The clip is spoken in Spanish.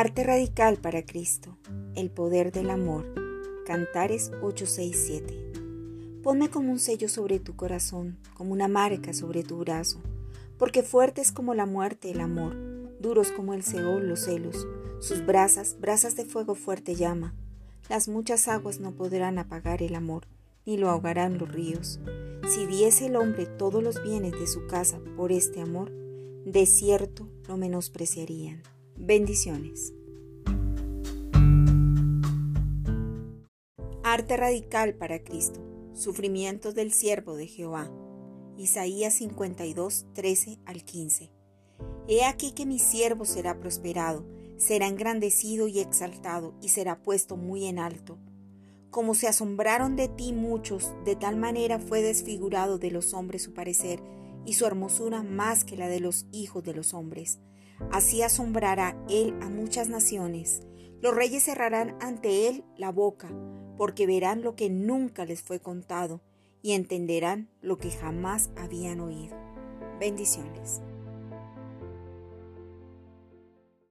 Arte radical para Cristo. El poder del amor. Cantares 867. Ponme como un sello sobre tu corazón, como una marca sobre tu brazo, porque fuerte es como la muerte el amor, duros como el Seol los celos, sus brasas, brasas de fuego fuerte llama. Las muchas aguas no podrán apagar el amor, ni lo ahogarán los ríos. Si diese el hombre todos los bienes de su casa por este amor, de cierto lo menospreciarían. Bendiciones. Arte radical para Cristo. Sufrimientos del siervo de Jehová. Isaías 52, 13 al 15. He aquí que mi siervo será prosperado, será engrandecido y exaltado, y será puesto muy en alto. Como se asombraron de ti muchos, de tal manera fue desfigurado de los hombres su parecer, y su hermosura más que la de los hijos de los hombres. Así asombrará él a muchas naciones. Los reyes cerrarán ante él la boca, porque verán lo que nunca les fue contado y entenderán lo que jamás habían oído. Bendiciones.